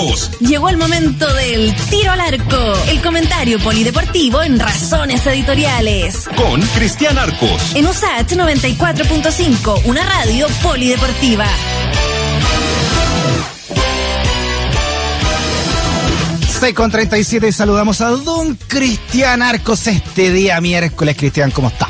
Arcos. Llegó el momento del tiro al arco, el comentario polideportivo en Razones Editoriales. Con Cristian Arcos. En USAT 94.5, una radio polideportiva. con 37 saludamos a don Cristian Arcos este día miércoles. Cristian, ¿cómo está?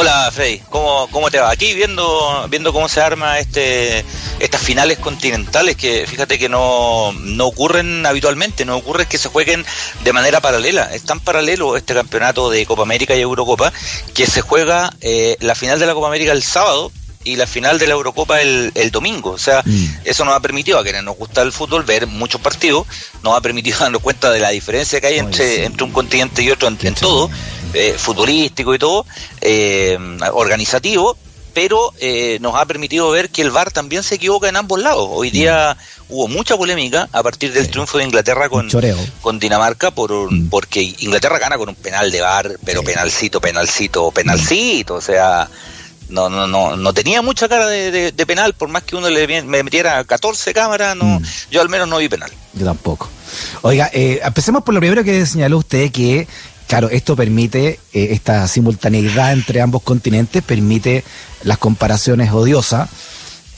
Hola Freddy, ¿cómo, cómo te va? Aquí viendo, viendo cómo se arma este, estas finales continentales que fíjate que no, no ocurren habitualmente, no ocurre que se jueguen de manera paralela. Es tan paralelo este campeonato de Copa América y Eurocopa que se juega eh, la final de la Copa América el sábado y la final de la Eurocopa el, el domingo. O sea, mm. eso nos ha permitido a quienes nos gusta el fútbol ver muchos partidos, nos ha permitido darnos cuenta de la diferencia que hay entre, entre un continente y otro en, todo, eh, futbolístico y todo, eh, organizativo, pero eh, nos ha permitido ver que el VAR también se equivoca en ambos lados. Hoy mm. día hubo mucha polémica a partir del triunfo de Inglaterra con, con Dinamarca, por mm. porque Inglaterra gana con un penal de VAR, pero penalcito, penalcito, penalcito, o sea no, no, no, no tenía mucha cara de, penal, por más que uno le me metiera 14 cámaras, no, mm. yo al menos no vi penal. Yo tampoco. Oiga, eh, empecemos por lo primero que señaló usted, que claro, esto permite, eh, esta simultaneidad entre ambos continentes, permite las comparaciones odiosas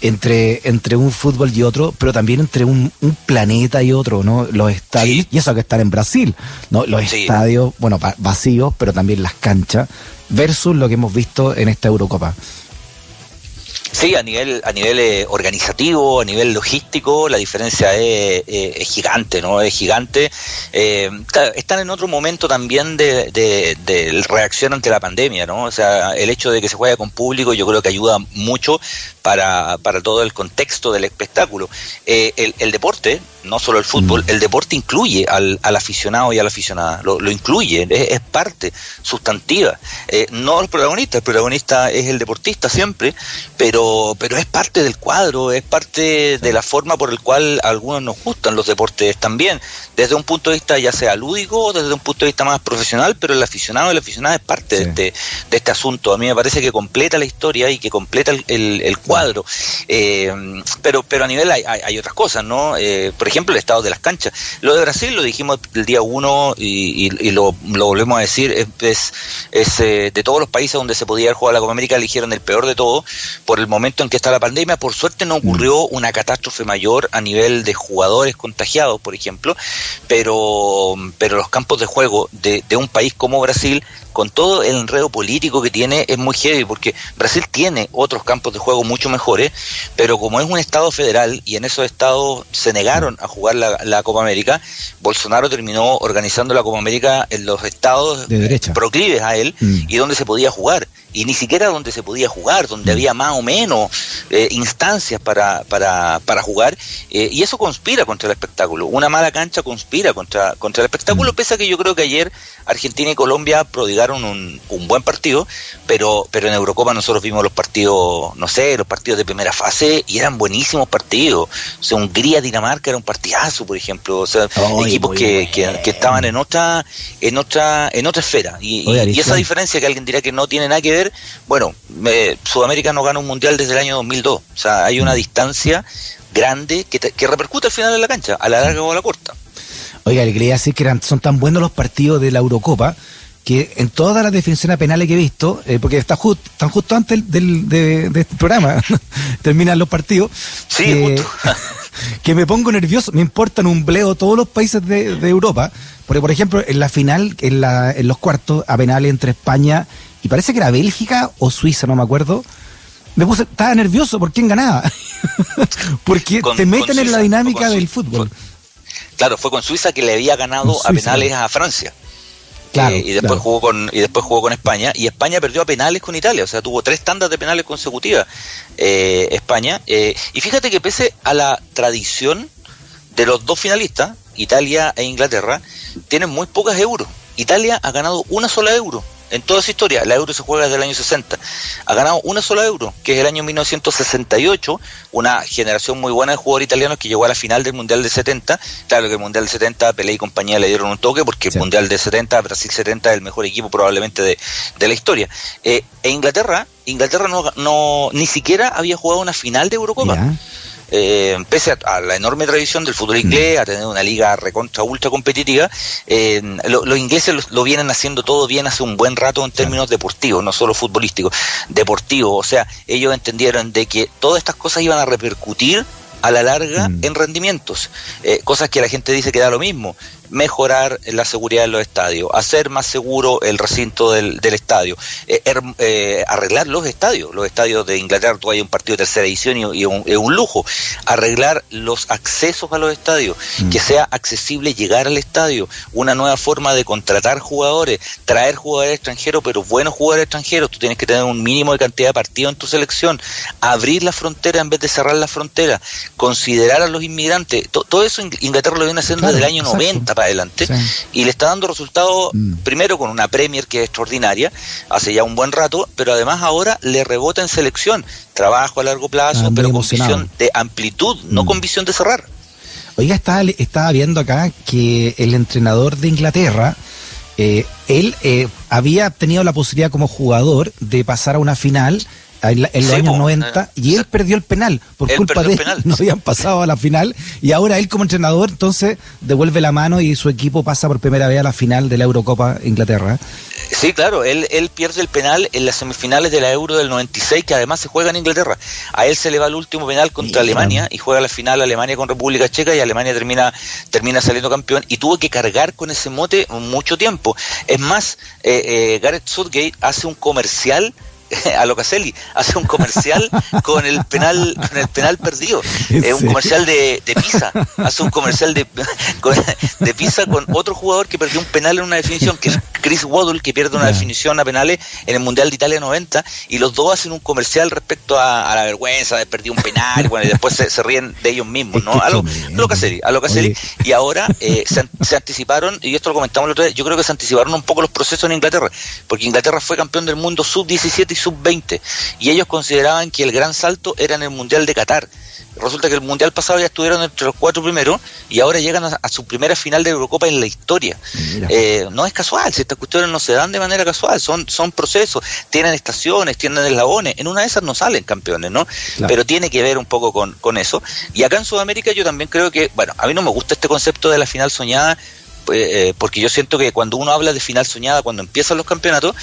entre, entre un fútbol y otro, pero también entre un, planeta y otro, ¿no? Los estadios, y eso que están en Brasil, ¿no? Los estadios, bueno, vacíos, pero también las canchas versus lo que hemos visto en esta Eurocopa. Sí, a nivel, a nivel eh, organizativo, a nivel logístico, la diferencia es, es gigante, ¿no? Es gigante. Eh, están en otro momento también de, de, reacción ante la pandemia, ¿no? O sea, el hecho de que se juegue con público yo creo que ayuda mucho para, para todo el contexto del espectáculo. Eh, el, el, deporte, no solo el fútbol, mm. el deporte incluye al, al, aficionado y a la aficionada, lo, lo incluye, es, parte sustantiva. Eh, no el protagonista, el protagonista es el deportista siempre, pero, pero es parte del cuadro, es parte de la forma por el cual a algunos nos gustan los deportes también, desde un punto de vista ya sea lúdico o desde un punto de vista más profesional, pero el aficionado y la aficionada es parte de, este, de este asunto. A mí me parece que completa la historia y que completa el, el, el cuadro. Eh, pero, pero a nivel hay, hay, otras cosas, ¿no? Eh, por ejemplo, el estado de las canchas. Lo de Brasil lo dijimos el día uno y, y, lo, lo, volvemos a decir, es, es, eh, de todos los países donde se podía jugar la Copa América, eligieron el peor de todo por el momento en que está la pandemia. Por suerte no ocurrió mm. una catástrofe mayor a nivel de jugadores contagiados, por ejemplo, pero, pero los campos de juego de, de un país como Brasil con todo el enredo político que tiene, es muy heavy, porque Brasil tiene otros campos de juego mucho mejores, pero como es un Estado federal y en esos estados se negaron a jugar la, Copa América, Bolsonaro terminó organizando la Copa América en los estados proclives a él mm. y donde se podía jugar y ni siquiera donde se podía jugar, donde mm. había más o menos eh, instancias para, para, para jugar, eh, y eso conspira contra el espectáculo. Una mala cancha conspira contra, contra el espectáculo, mm. pese a que yo creo que ayer Argentina y Colombia prodigaron un, un buen partido, pero, pero en Eurocopa nosotros vimos los partidos, no sé, los partidos de primera fase, y eran buenísimos partidos. O sea, Hungría-Dinamarca era un partidazo, por ejemplo. O sea, equipos que, que, estaban en otra, en otra, en otra esfera. Y, y esa diferencia que alguien dirá que no tiene nada que ver bueno, Sudamérica no gana un mundial desde el año 2002, o sea, hay una distancia grande que, que repercute al final de la cancha, a la larga o a la corta. Oiga, le quería decir que son tan buenos los partidos de la Eurocopa que en todas las definiciones penales que he visto, eh, porque está justo, están justo antes del, de, este programa, terminan los partidos, sí, que, que, me pongo nervioso, me importan un bleo todos los países de, de Europa, porque por ejemplo en la final, en, la, en los cuartos, a penales entre España y parece que era Bélgica o Suiza, no me acuerdo. Me puse, estaba nervioso por quién ganaba. Porque te meten en la dinámica del fútbol. claro, fue con Suiza que le había ganado a penales a Francia. Claro, eh, y después jugó con y después jugó con España y España perdió a penales con Italia o sea tuvo tres tandas de penales consecutivas eh, España eh, y fíjate que pese a la tradición de los dos finalistas Italia e Inglaterra tienen muy pocas euros Italia ha ganado una sola euro en toda su historia, la euro se juega desde el año 60. Ha ganado una sola euro, que es el año 1968, una generación muy buena de jugadores italianos que llegó a la final del Mundial de 70. Claro que el Mundial de 70, Pelé y compañía le dieron un toque, porque el Mundial de 70, Brasil 70 es el mejor equipo probablemente de, la historia. Eh, e Inglaterra, Inglaterra no, no, ni siquiera había jugado una final de Eurocopa. Eh, pese a, la enorme tradición del fútbol inglés, a tener una liga recontra ultra competitiva, eh, los ingleses lo, vienen haciendo todo bien hace un buen rato en términos deportivos, no solo futbolísticos, deportivos. O sea, ellos entendieron de que todas estas cosas iban a repercutir a la larga mm. en rendimientos, eh, cosas que la gente dice que da lo mismo mejorar la seguridad de los estadios, hacer más seguro el recinto del, estadio, eh, eh, arreglar los estadios. Los estadios de Inglaterra, tú hay un partido de tercera edición y, un, un, lujo. Arreglar los accesos a los estadios, mm. que sea accesible llegar al estadio, una nueva forma de contratar jugadores, traer jugadores extranjeros, pero buenos jugadores extranjeros. Tú tienes que tener un mínimo de cantidad de partidos en tu selección, abrir la frontera en vez de cerrar la frontera, considerar a los inmigrantes. todo eso Inglaterra lo viene haciendo desde el año 90 adelante y le está dando resultados mm. primero con una Premier que es extraordinaria hace ya un buen rato, pero además ahora le rebota en selección, trabajo a largo plazo, pero con visión de amplitud, no mm. con visión de cerrar. Oiga, estaba, estaba viendo acá que el entrenador de Inglaterra, eh, él eh, había tenido la posibilidad como jugador de pasar a una final en, los años 90 y él perdió el penal por culpa de él. no habían pasado a la final y ahora él como entrenador entonces devuelve la mano y su equipo pasa por primera vez a la final de la Eurocopa Inglaterra. Sí claro él, él pierde el penal en las semifinales de la Euro del 96 que además se juega en Inglaterra. A él se le va el último penal contra Alemania y juega la final Alemania con República Checa y Alemania termina termina saliendo campeón y tuvo que cargar con ese mote mucho tiempo. Es más eh, eh, Gareth Southgate hace un comercial a Locatelli, hace un comercial con el penal, con el penal perdido. Es un comercial de, de pizza, hace un comercial de, de pizza con otro jugador que perdió un penal en una definición, que es Chris Waddle, que pierde una definición a penales en el Mundial de Italia 90, y los dos hacen un comercial respecto a, la vergüenza de perder un penal, bueno, y después se, ríen de ellos mismos, ¿no? A lo, a lo y ahora eh, se, se, anticiparon, y esto lo comentamos el otro día, yo creo que se anticiparon un poco los procesos en Inglaterra, porque Inglaterra fue campeón del mundo sub-17 y sub-20 y ellos consideraban que el gran salto era en el Mundial de Qatar. Resulta que el Mundial pasado ya estuvieron entre los cuatro primeros y ahora llegan a, su primera final de Eurocopa en la historia. Eh, no es casual, si estas cuestiones no se dan de manera casual, son, son procesos, tienen estaciones, tienen eslabones, en una de esas no salen campeones, ¿no? Pero tiene que ver un poco con, con eso. Y acá en Sudamérica yo también creo que, bueno, a mí no me gusta este concepto de la final soñada, eh, porque yo siento que cuando uno habla de final soñada, cuando empiezan los campeonatos,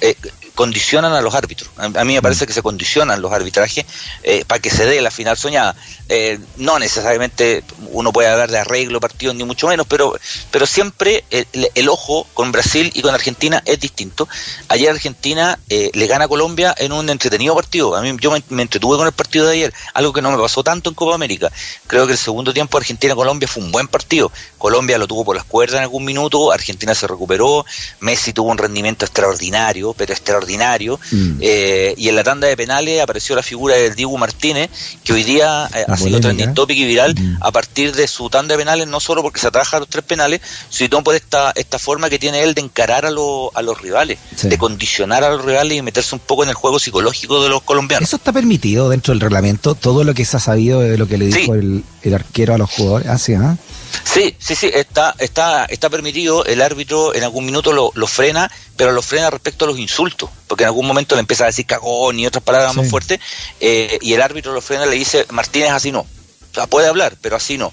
eh, condicionan a los árbitros. A, mí me parece mm. que se condicionan los arbitrajes eh, para que se dé la final soñada. Eh, no necesariamente uno puede hablar de arreglo partido ni mucho menos, pero, pero siempre el, ojo con Brasil y con Argentina es distinto. Ayer Argentina eh, le gana a Colombia en un entretenido partido. A mí yo me, entretuve con el partido de ayer, algo que no me pasó tanto en Copa América. Creo que el segundo tiempo Argentina-Colombia fue un buen partido. Colombia lo tuvo por las cuerdas en algún minuto, Argentina se recuperó, Messi tuvo un rendimiento extraordinario, pero extraordinario ordinario. Mm. Eh, y en la tanda de penales apareció la figura del Diego Martínez, que hoy día eh, ha sido trending topic y viral mm. a partir de su tanda de penales, no solo porque se atraja a los tres penales, sino por esta, esta forma que tiene él de encarar a, a los rivales, de condicionar a los rivales y meterse un poco en el juego psicológico de los colombianos. ¿Eso está permitido dentro del reglamento? ¿Todo lo que se ha sabido de lo que le dijo el, el, arquero a los jugadores? Ah, sí, ¿ah? Sí, sí, sí, está, está, está permitido, el árbitro en algún minuto lo, lo, frena, pero lo frena respecto a los insultos, porque en algún momento le empieza a decir cagón y otras palabras más fuertes, eh, y el árbitro lo frena y le dice, Martínez así no, puede hablar, pero así no.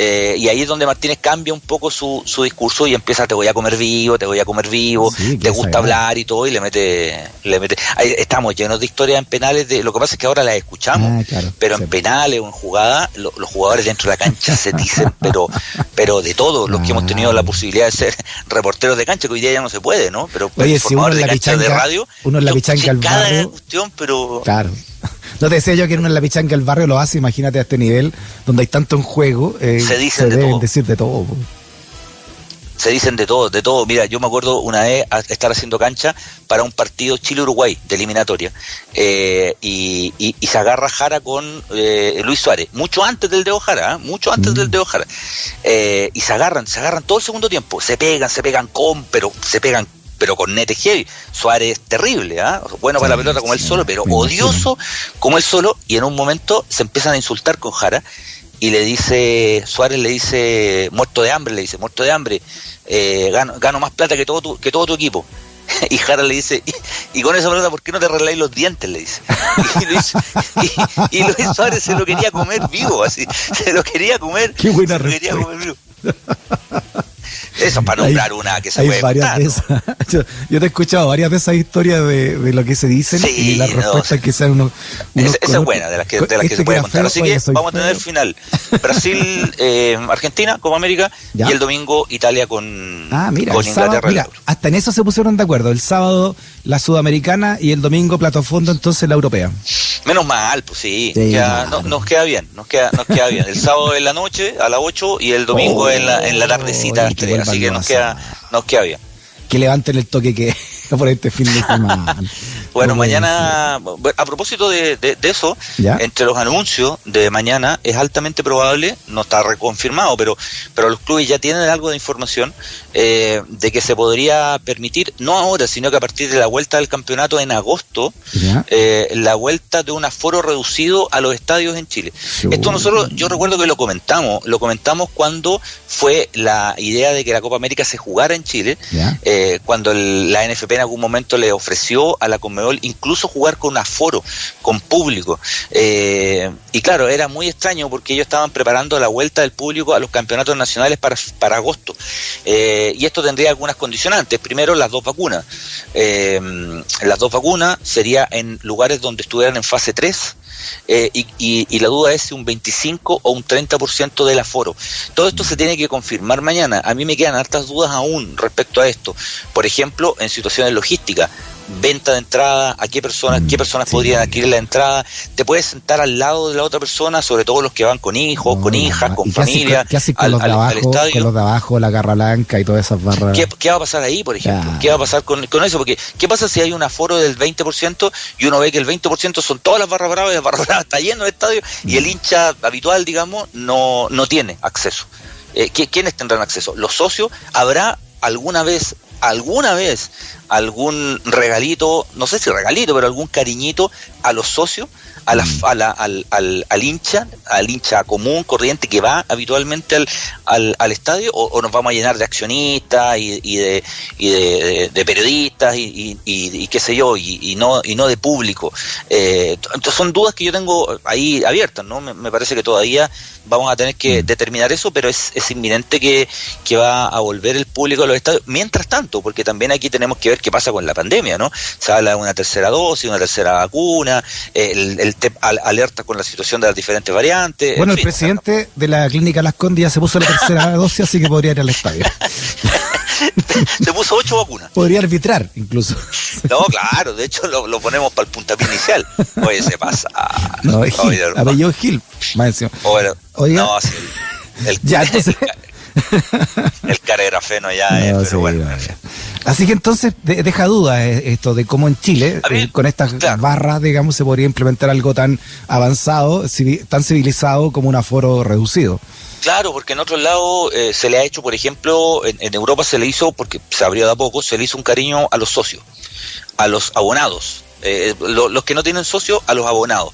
Eh, y ahí es donde Martínez cambia un poco su, su discurso y empieza te voy a comer vivo, te voy a comer vivo, te gusta hablar y todo y le mete, le mete. Ahí estamos llenos de historias en penales, de lo que pasa es que ahora las escuchamos, ah, pero en penales o en jugadas los jugadores dentro de la cancha se dicen, pero pero de todos los que hemos tenido la ah. posibilidad de ser reporteros de cancha, que hoy día ya no se puede, ¿no? Pero Oye, si uno de cancha de radio, uno en la pichanca al barrio, cuestión, pero claro. No te decía yo que en la pichanca del barrio lo hace, imagínate a este nivel, donde hay tanto en juego. Eh, se dicen de deben todo. decir de todo. Se dicen de todo, de todo. Mira, yo me acuerdo una vez estar haciendo cancha para un partido Chile-Uruguay de eliminatoria eh, y, se agarra Jara con eh, Luis Suárez, mucho antes del de Ojara, mucho antes del mm. de Ojara. y se agarran, se agarran todo el segundo tiempo, se pegan, se pegan con, pero se pegan pero con nete heavy. Suárez terrible, ¿ah? bueno para la pelota como él solo, pero odioso como él solo, y en un momento se empiezan a insultar con Jara y le dice, Suárez le dice, muerto de hambre, le dice, muerto de hambre, eh, gano, gano más plata que todo tu, que todo tu equipo. Y Jara le dice, y, con esa pregunta, ¿por qué no te arregláis los dientes? Le dice. Y Luis, Suárez se lo quería comer vivo, así. Se lo quería comer. Qué buena se lo quería comer vivo. Eso para nombrar una que se puede varias yo, te he escuchado varias de esas historias de, lo que se dicen y las respuestas que sean unos. esa, es buena, de las que, de las que se puede contar. Así que vamos a tener final Brasil, eh, Argentina como América y el domingo Italia con, ah, mira, Inglaterra. hasta en eso se pusieron de acuerdo. El sábado la sudamericana y el domingo plato fondo entonces la europea. Menos mal, pues sí. nos queda bien, nos queda, nos queda bien. El sábado en la noche a las 8 y el domingo en, la, en la tardecita a las 3 así que nos queda, nos queda bien. Que levanten el toque que por este fin de semana. Bueno, mañana, a propósito de, eso, entre los anuncios de mañana es altamente probable, no está reconfirmado, pero, pero los clubes ya tienen algo de información eh, de que se podría permitir, no ahora, sino que a partir de la vuelta del campeonato en agosto, eh, la vuelta de un aforo reducido a los estadios en Chile. Esto nosotros, yo recuerdo que lo comentamos, lo comentamos cuando fue la idea de que la Copa América se jugara en Chile, eh, cuando la NFP en algún momento le ofreció a la Conmebol incluso jugar con aforo, con público. Eh, y claro, era muy extraño porque ellos estaban preparando la vuelta del público a los campeonatos nacionales para, agosto. Eh, y esto tendría algunas condicionantes. Primero, las dos vacunas. Eh, las dos vacunas sería en lugares donde estuvieran en fase 3 eh, y, la duda es si un 25 o un 30% del aforo. Todo esto se tiene que confirmar mañana. A mí me quedan hartas dudas aún respecto a esto. Por ejemplo, en situaciones logísticas venta de entrada, a qué personas, qué mm, personas podrían adquirir la entrada, te puedes sentar al lado de la otra persona, sobre todo los que van con hijos, con hijas, con familia, ¿qué haces con, los de abajo, con los de abajo, la garra blanca y todas esas barras? ¿Qué, va a pasar ahí, por ejemplo? ¿Qué va a pasar con, eso? Porque, ¿qué pasa si hay un aforo del 20% y uno ve que el 20% son todas las barras bravas y las barras bravas está lleno el estadio y el mm. hincha habitual, digamos, no, no tiene acceso? Eh, ¿Quiénes tendrán acceso? ¿Los socios? ¿Habrá alguna vez alguna vez algún regalito, no sé si regalito, pero algún cariñito a los socios, a la, mm. al, al, al, hincha, al hincha común, corriente que va habitualmente al, al, estadio, o, nos vamos a llenar de accionistas y, y, de, y de, periodistas y, y, qué sé yo, y, no, y no de público. Eh, entonces son dudas que yo tengo ahí abiertas, ¿no? Me, parece que todavía vamos a tener que mm. determinar eso, pero es, es inminente que, que va a volver el público a los estadios. Mientras tanto, porque también aquí tenemos que ver qué pasa con la pandemia, ¿no? Se habla de una tercera dosis, una tercera vacuna, el, el alerta con la situación de las diferentes variantes. Bueno, el presidente de la clínica Las Condes ya se puso la tercera dosis, así que podría ir al estadio. se puso ocho vacunas. Podría arbitrar, incluso. No, claro, de hecho lo, ponemos para el puntapié inicial. Oye, se pasa. No, es Gil, apellido Gil, más encima. Bueno, Oiga. no, así el, ya, entonces... el, caregrafeno ya es, pero bueno. Así que entonces deja duda eh, esto de cómo en Chile, eh, con estas barras, digamos, se podría implementar algo tan avanzado, tan civilizado como un aforo reducido. Claro, porque en otros lados eh, se le ha hecho, por ejemplo, en, en, Europa se le hizo, porque se abrió de a poco, se le hizo un cariño a los socios, a los abonados. Eh, los que no tienen socio a los abonados.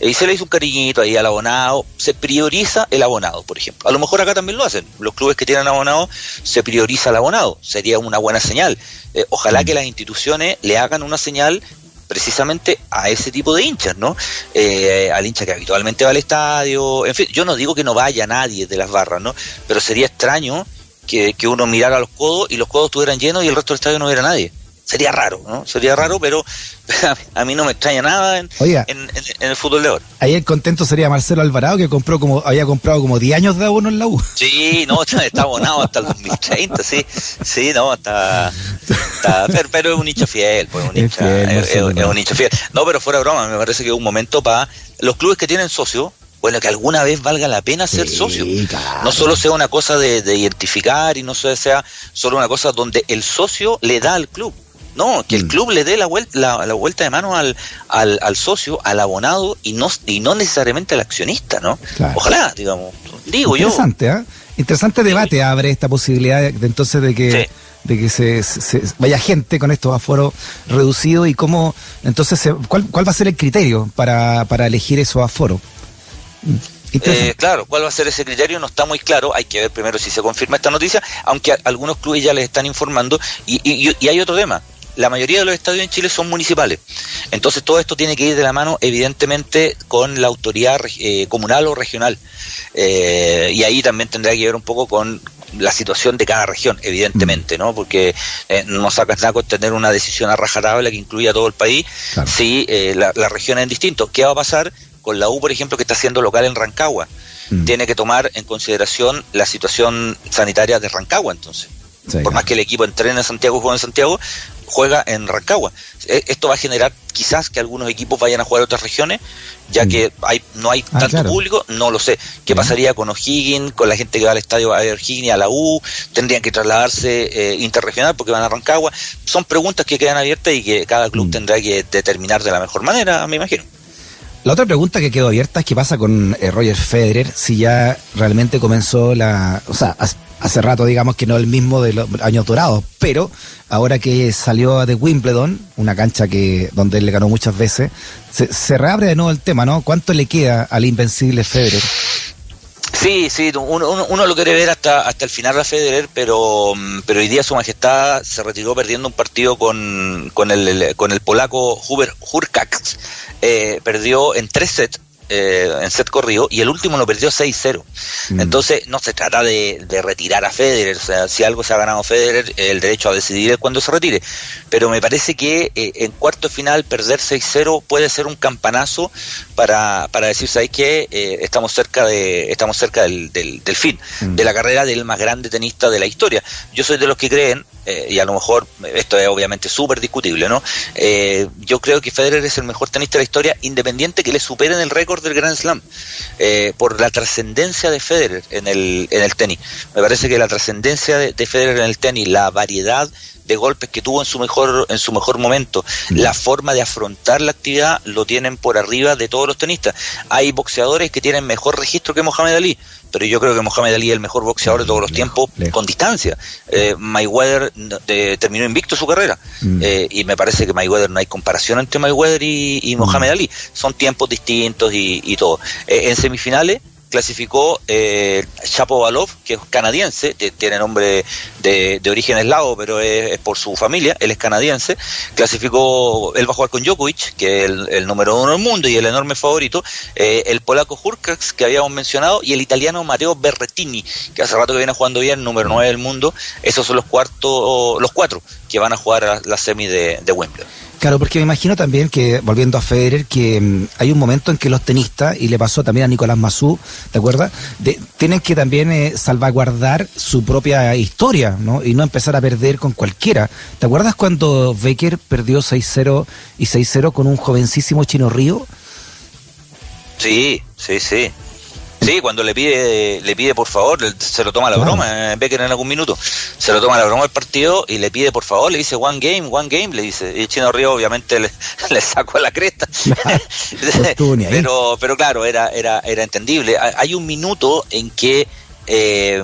y se le hizo un cariñito ahí al abonado, se prioriza el abonado, por ejemplo. A lo mejor acá también lo hacen. Los clubes que tienen abonado se prioriza el abonado. Sería una buena señal. Eh, ojalá que las instituciones le hagan una señal precisamente a ese tipo de hinchas, ¿no? Eh, al hincha que habitualmente va al estadio, en fin, yo no digo que no vaya nadie de las barras, ¿no? Pero sería extraño que, que uno mirara los codos y los codos estuvieran llenos y el resto del estadio no hubiera nadie sería raro, ¿no? Sería raro, pero a mí no me extraña nada en, en, el fútbol de ahora. Ahí el contento sería Marcelo Alvarado, que compró como había comprado como 10 años de abono en la U. Sí, no, está, abonado hasta el 2030, sí. Sí, no, está... pero, es un nicho fiel, pues, un es, es, un nicho fiel. No, pero fuera de broma, me parece que es un momento para los clubes que tienen socios, bueno, que alguna vez valga la pena ser socio. No solo sea una cosa de, de, identificar y no sea solo una cosa donde el socio le da al club. No, que el mm. club le dé la vuelta, la, vuelta de mano al, al, socio, al abonado y no, y no necesariamente al accionista, ¿no? Ojalá, digamos. Digo Interesante, ¿eh? Interesante debate abre esta posibilidad de, entonces de que, de que se, vaya gente con estos aforos reducidos y cómo, entonces, ¿cuál, ¿cuál va a ser el criterio para, para elegir esos aforos? Eh, claro, ¿cuál va a ser ese criterio? No está muy claro. Hay que ver primero si se confirma esta noticia, aunque algunos clubes ya les están informando. Y, y, y hay otro tema la mayoría de los estadios en Chile son municipales. Entonces todo esto tiene que ir de la mano, evidentemente, con la autoridad eh, comunal o regional. Eh, y ahí también tendrá que ver un poco con la situación de cada región, evidentemente, ¿no? Porque eh, no sacas nada con tener una decisión a rajatabla que incluya a todo el país si eh, la, región es distinto. ¿Qué va a pasar con la U, por ejemplo, que está haciendo local en Rancagua? Mm. Tiene que tomar en consideración la situación sanitaria de Rancagua, entonces. Por más que el equipo entrene en Santiago y juegue en Santiago, juega en Rancagua. E, esto va a generar quizás que algunos equipos vayan a jugar a otras regiones, ya mm. que hay, no hay ah, tanto público, no lo sé. ¿Qué pasaría con O'Higgins, con la gente que va al estadio a O'Higgins a la U? ¿Tendrían que trasladarse eh, interregional porque van a Rancagua? Son preguntas que quedan abiertas y que cada club mm. tendrá que determinar de la mejor manera, me imagino. La otra pregunta que quedó abierta es qué pasa con eh, Roger Federer, si ya realmente comenzó la... O sea, hace rato digamos que no el mismo de los años dorados, pero ahora que salió de Wimbledon, una cancha que donde él le ganó muchas veces, se, reabre de nuevo el tema, ¿no? ¿Cuánto le queda al invencible Federer? Sí, sí, uno, uno, lo quiere ver hasta hasta el final a Federer, pero pero hoy día su majestad se retiró perdiendo un partido con, con el, con el polaco Hubert Hurkacz, eh, perdió en tres sets eh, en set corrido y el último lo perdió 6-0. Mm. Entonces no se trata de, retirar a Federer, o sea, si algo se ha ganado Federer, el derecho a decidir es cuando se retire. Pero me parece que eh, en cuarto final perder 6-0 puede ser un campanazo para, para decir, ¿sabes qué? Eh, estamos cerca de estamos cerca del, del, fin, mm. de la carrera del más grande tenista de la historia. Yo soy de los que creen eh, y a lo mejor esto es obviamente súper discutible, ¿no? Yo creo que Federer es el mejor tenista de la historia, independiente que le superen el récord del Grand Slam, eh, por la trascendencia de Federer en el, en el tenis. Me parece que la trascendencia de, de Federer en el tenis, la variedad de golpes que tuvo en su mejor en su mejor momento, mm. la forma de afrontar la actividad lo tienen por arriba de todos los tenistas. Hay boxeadores que tienen mejor registro que Mohamed Ali, pero yo creo que Mohamed Ali es el mejor boxeador de todos los tiempos con distancia. Eh, Mayweather terminó invicto su carrera mm. eh, y me parece que Mayweather no hay comparación entre Mayweather y, y Mohamed mm. Ali. Son tiempos distintos y, y todo. Eh, en semifinales clasificó eh, Chapo Balov, que es canadiense, tiene nombre de, de origen eslavo, pero es, por su familia, él es canadiense. Clasificó, él va a jugar con Djokovic, que es el, número uno del mundo y el enorme favorito, eh, el polaco Hurkacz, que habíamos mencionado, y el italiano Matteo Berrettini, que hace rato que viene jugando bien, número nueve del mundo. Esos son los, cuartos, los cuatro que van a jugar a la semi de, de Wimbledon. Claro, porque me imagino también que, volviendo a Federer, que mm, hay un momento en que los tenistas, y le pasó también a Nicolás Massú, ¿te acuerdas? tienen que también eh, salvaguardar su propia historia, ¿no? Y no empezar a perder con cualquiera. ¿Te acuerdas cuando Becker perdió 6-0 y 6-0 con un jovencísimo Chino Río? Sí, sí, sí. Sí, cuando le pide, le pide por favor, se lo toma la broma, eh, Becker en algún minuto, se lo toma la broma el partido y le pide por favor, le dice one game, one game, le dice, y Chino Río obviamente le, le sacó la cresta. pero, pero claro, era, era, era entendible. Hay un minuto en que eh,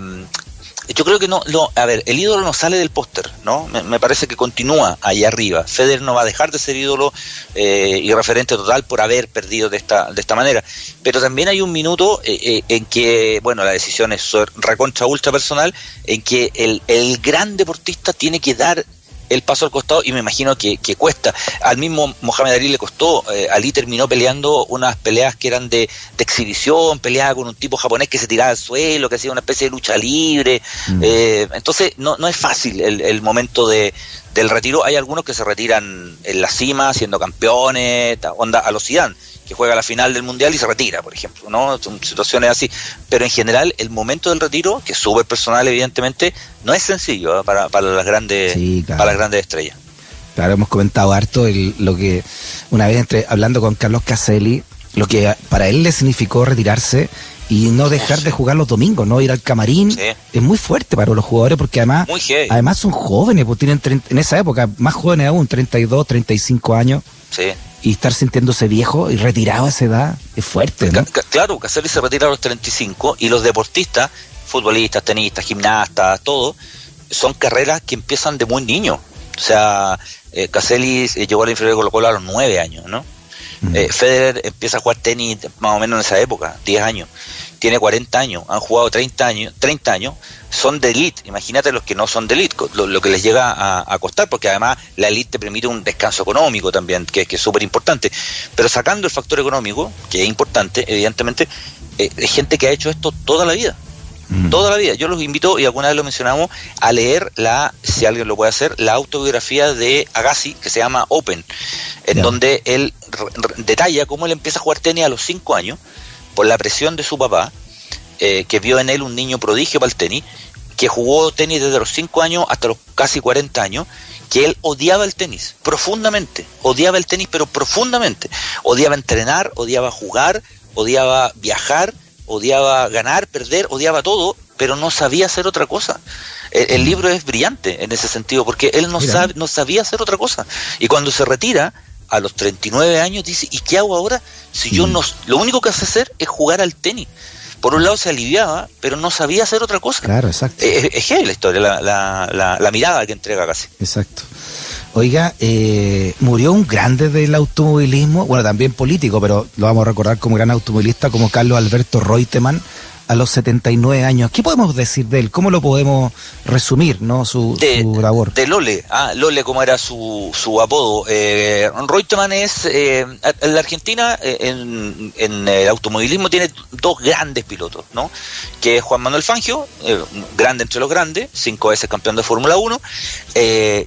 yo creo que no, no, a ver, el ídolo no sale del póster, ¿no? Me, parece que continúa ahí arriba. Federer no va a dejar de ser ídolo eh, y referente total por haber perdido de esta, de esta manera. Pero también hay un minuto eh, eh, en que, bueno, la decisión es recontra ultra personal, en que el, el gran deportista tiene que dar el paso al costado y me imagino que, cuesta. Al mismo Mohamed Ali le costó. Eh, Ali terminó peleando unas peleas que eran de, exhibición, peleaba con un tipo japonés que se tiraba al suelo, que hacía una especie de lucha libre. Mm. Eh, entonces no, no es fácil el, el momento de, del retiro. Hay algunos que se retiran en la cima, siendo campeones, onda a los Zidane que juega la final del mundial y se retira, por ejemplo, ¿no? Son situaciones así. Pero en general, el momento del retiro, que es súper personal, evidentemente, no es sencillo ¿eh? para, para, las grandes, para las grandes estrellas. Claro, hemos comentado harto lo que una vez entre, hablando con Carlos Caselli, lo que para él le significó retirarse y no dejar de jugar los domingos, no ir al camarín, es muy fuerte para los jugadores porque además además son jóvenes, pues tienen en esa época más jóvenes aún, 32, 35 años. Sí y estar sintiéndose viejo y retirado a esa edad es fuerte. ¿no? Claro, Caselli se retira a los 35 y los deportistas, futbolistas, tenistas, gimnastas, todo, son carreras que empiezan de muy niño. O sea, eh, Caselli eh, llegó a la inferior de Colo Colo a los 9 años, ¿no? Eh, Federer empieza a jugar tenis más o menos en esa época, 10 años. Tiene 40 años, han jugado 30 años, 30 años son de elite. Imagínate los que no son de elite, lo, que les llega a, costar, porque además la elite te permite un descanso económico también, que, que es súper importante. Pero sacando el factor económico, que es importante, evidentemente, eh, es gente que ha hecho esto toda la vida. Toda la vida. Yo los invito, y alguna vez lo mencionamos, a leer la, si alguien lo puede hacer, la autobiografía de Agassi, que se llama Open, en donde él detalla cómo él empieza a jugar tenis a los 5 años, por la presión de su papá, eh, que vio en él un niño prodigio para el tenis, que jugó tenis desde los 5 años hasta los casi 40 años, que él odiaba el tenis, profundamente, odiaba el tenis, pero profundamente. Odiaba entrenar, odiaba jugar, odiaba viajar, odiaba ganar, perder, odiaba todo, pero no sabía hacer otra cosa. El, libro es brillante en ese sentido, porque él no, sabe, no sabía hacer otra cosa. Y cuando se retira, a los 39 años, dice, ¿y qué hago ahora? Si yo mm. no, lo único que hace hacer es jugar al tenis. Por un lado se aliviaba, pero no sabía hacer otra cosa. Claro, exacto. Es, es, la historia, la, la, la, mirada que entrega casi. Exacto. Oiga, eh, murió un grande del automovilismo, bueno, también político, pero lo vamos a recordar como gran automovilista, como Carlos Alberto Reutemann, a los 79 años. ¿Qué podemos decir de él? ¿Cómo lo podemos resumir, no su, labor? De Lole, ah, Lole como era su, su apodo. Eh, Reutemann es, eh, en la Argentina, eh, en, en, el automovilismo tiene dos grandes pilotos, ¿no? Que es Juan Manuel Fangio, eh, grande entre los grandes, cinco veces campeón de Fórmula 1,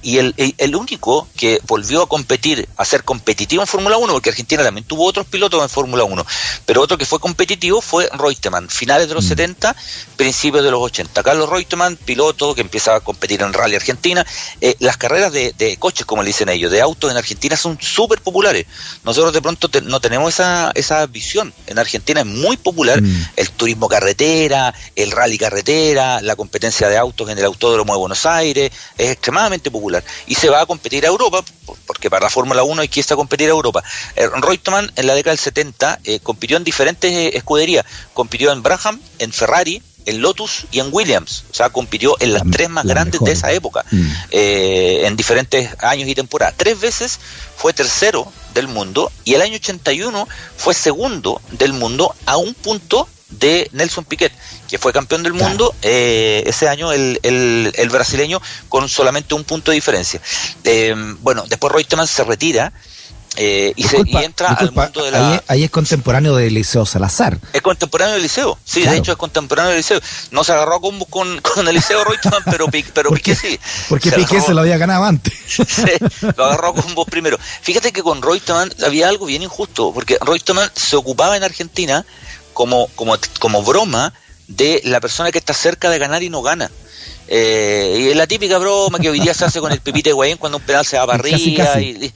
y el, el, único que volvió a competir, a ser competitivo en Fórmula 1, porque Argentina también tuvo otros pilotos en Fórmula 1, pero otro que fue competitivo fue Reutemann, finales de los 70, mm. principios de los 80. Carlos Reutemann, piloto que empieza a competir en Rally Argentina. Eh, las carreras de, coches, como le dicen ellos, de autos en Argentina son súper populares. Nosotros de pronto no tenemos esa, esa visión. En Argentina es muy popular mm. el turismo carretera, el rally carretera, la competencia de autos en el Autódromo de Buenos Aires, es extremadamente popular. Y se va a competir a Europa, porque para la Fórmula 1 hay que irse a competir a Europa. Eh, Reutemann en la década del 70 eh, compitió en diferentes escuderías. Compitió en Braham, en Ferrari, en Lotus y en Williams. O sea, compitió en las tres más grandes de esa época, mm. eh, en diferentes años y temporadas. Tres veces fue tercero del mundo y el año 81 fue segundo del mundo a un punto de Nelson Piquet, que fue campeón del mundo eh, ese año, el, el, brasileño, con solamente un punto de diferencia. Eh, bueno, después Reutemann se retira eh, y, se, entra al mundo de la... Ahí, es contemporáneo del Liceo Salazar. Es contemporáneo del Liceo, sí, de hecho es contemporáneo del Liceo. No se agarró con, con, con el Liceo Reutemann, pero, pero Piqué sí. Porque Piqué se lo había ganado antes. sí, lo agarró con vos primero. Fíjate que con Reutemann había algo bien injusto, porque Reutemann se ocupaba en Argentina como, como, como broma de la persona que está cerca de ganar y no gana. Eh, y es la típica broma que hoy día se hace con el Pepite Guayén cuando un penal se va para arriba. Y,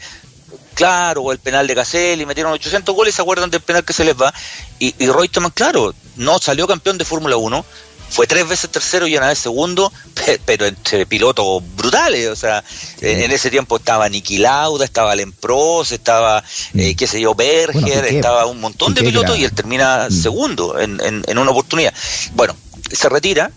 claro, o el penal de Caselli, metieron 800 goles, se acuerdan del penal que se les va. Y, y Reutemann, claro, no salió campeón de Fórmula 1, fue tres veces tercero y una vez segundo, pero entre pilotos brutales, o sea, en ese tiempo estaba Niki Lauda, estaba Lempros, estaba, eh, mm. qué sé yo, Berger, estaba un montón de pilotos y él termina mm. segundo en, en una oportunidad. Bueno, se retira,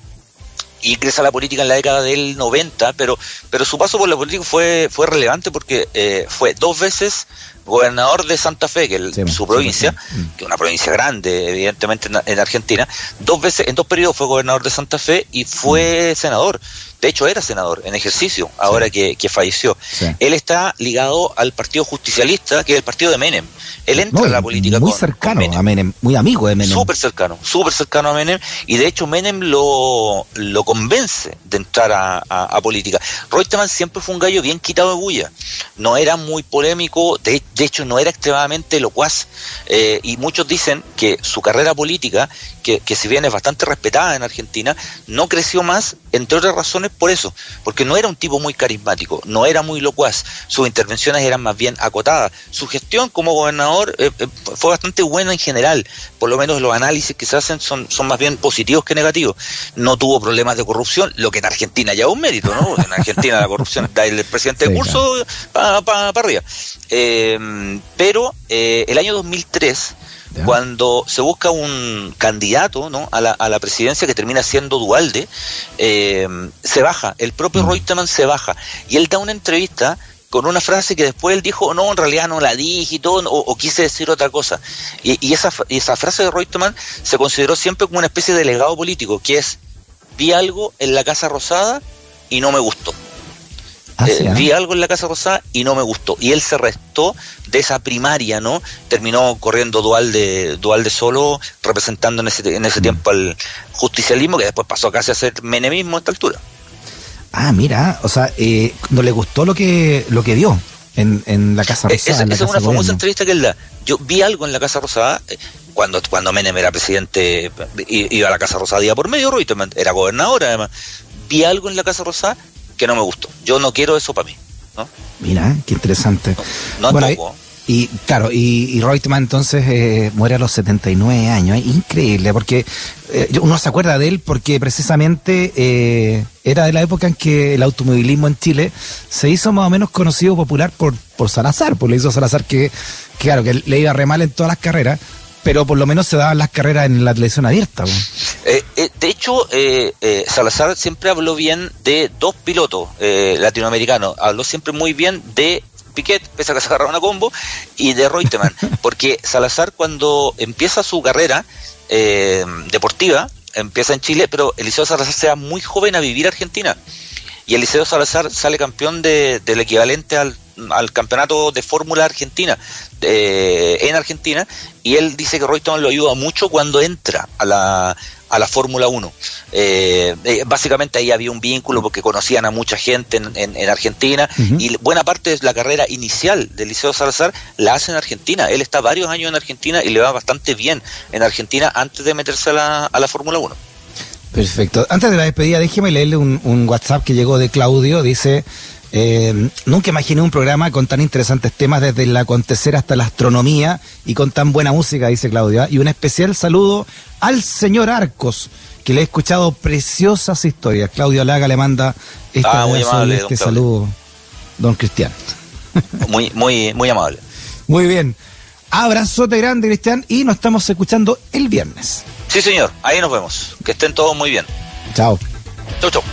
ingresa a la política en la década del 90, pero, pero su paso por la política fue, fue relevante porque eh, fue dos veces gobernador de Santa Fe, que es su provincia, que es una provincia grande, evidentemente en, Argentina, dos veces, en dos periodos fue gobernador de Santa Fe y fue mm. senador. De hecho, era senador en ejercicio, ahora que, falleció. Él está ligado al Partido Justicialista, que es el partido de Menem. Él entra en la política muy cercano a Menem, muy amigo de Menem. Súper cercano, súper cercano a Menem, y de hecho Menem lo, lo convence de entrar a, a, política. Reutemann siempre fue un gallo bien quitado de bulla. No era muy polémico, de, de hecho no era extremadamente locuaz, eh, y muchos dicen que su carrera política, que, que si bien es bastante respetada en Argentina, no creció más, entre otras razones, por eso, porque no era un tipo muy carismático, no era muy locuaz, sus intervenciones eran más bien acotadas, su gestión como gobernador eh, eh, fue bastante buena en general, por lo menos los análisis que se hacen son, son más bien positivos que negativos, no tuvo problemas de corrupción, lo que en Argentina ya es un mérito, ¿no? En Argentina la corrupción está el presidente de curso para arriba. Eh, pero el año 2003 cuando se busca un candidato ¿no? a, la, a la presidencia que termina siendo Dualde, eh, se baja, el propio mm. Reutemann se baja, y él da una entrevista con una frase que después él dijo, no, en realidad no la dije y todo, o, quise decir otra cosa. Y, esa, esa frase de Reutemann se consideró siempre como una especie de legado político, que es, vi algo en la Casa Rosada y no me gustó. Ah, Eh, sí, ¿ah? vi algo en la Casa Rosada y no me gustó. Y él se restó de esa primaria, ¿no? Terminó corriendo dual de, dual de solo, representando en ese, en ese Mm. tiempo al justicialismo, que después pasó casi a ser menemismo a esta altura. Ah, mira, o sea, eh, no le gustó lo que lo que vio en, en la Casa Eh, Rosada. esa en la esa es una famosa entrevista que él da. Yo vi algo en la Casa Rosada eh, cuando, cuando Menem era presidente, iba a la Casa Rosada día por medio, Reutemann era gobernador además. Vi algo en la Casa Rosada que no me gustó. Yo no quiero eso para mí. ¿no? Mira, qué interesante. No Bueno, tampoco. y, claro, y, y Reutemann entonces eh, muere a los 79 años. Es increíble, porque eh, uno se acuerda de él porque precisamente eh, era de la época en que el automovilismo en Chile se hizo más o menos conocido, popular por, por Salazar, pues le hizo Salazar que, que, claro, que le iba re mal en todas las carreras, pero por lo menos se daban las carreras en la televisión abierta. Eh, eh, de hecho, eh, eh, Salazar siempre habló bien de dos pilotos eh, latinoamericanos. Habló siempre muy bien de Piquet, pese a que se agarraron a combo, y de Reutemann. porque Salazar, cuando empieza su carrera eh, deportiva, empieza en Chile, pero Eliseo Salazar se va muy joven a vivir a Argentina. Y Eliseo Salazar sale campeón de- del equivalente al, al campeonato de Fórmula Argentina eh, en Argentina y él dice que Reutemann lo ayuda mucho cuando entra a la, a la Fórmula 1. Eh, eh, básicamente ahí había un vínculo porque conocían a mucha gente en, en- en Argentina y buena parte de la carrera inicial de Liceo Salazar la hace en Argentina. Él está varios años en Argentina y le va bastante bien en Argentina antes de meterse a la, a la Fórmula 1. Perfecto. Antes de la despedida, déjeme leerle un, un WhatsApp que llegó de Claudio. Dice, eh, nunca imaginé un programa con tan interesantes temas desde el acontecer hasta la astronomía y con tan buena música, dice Claudio. ¿ah? Y un especial saludo al señor Arcos, que le he escuchado preciosas historias. Claudio Laga le manda este, Ah, muy amable, este don saludo, don Cristian. Muy, muy, muy amable. Muy bien. Abrazote grande, Cristian, y nos estamos escuchando el viernes. Sí, señor. Ahí nos vemos. Que estén todos muy bien. Chao. Chau, chau.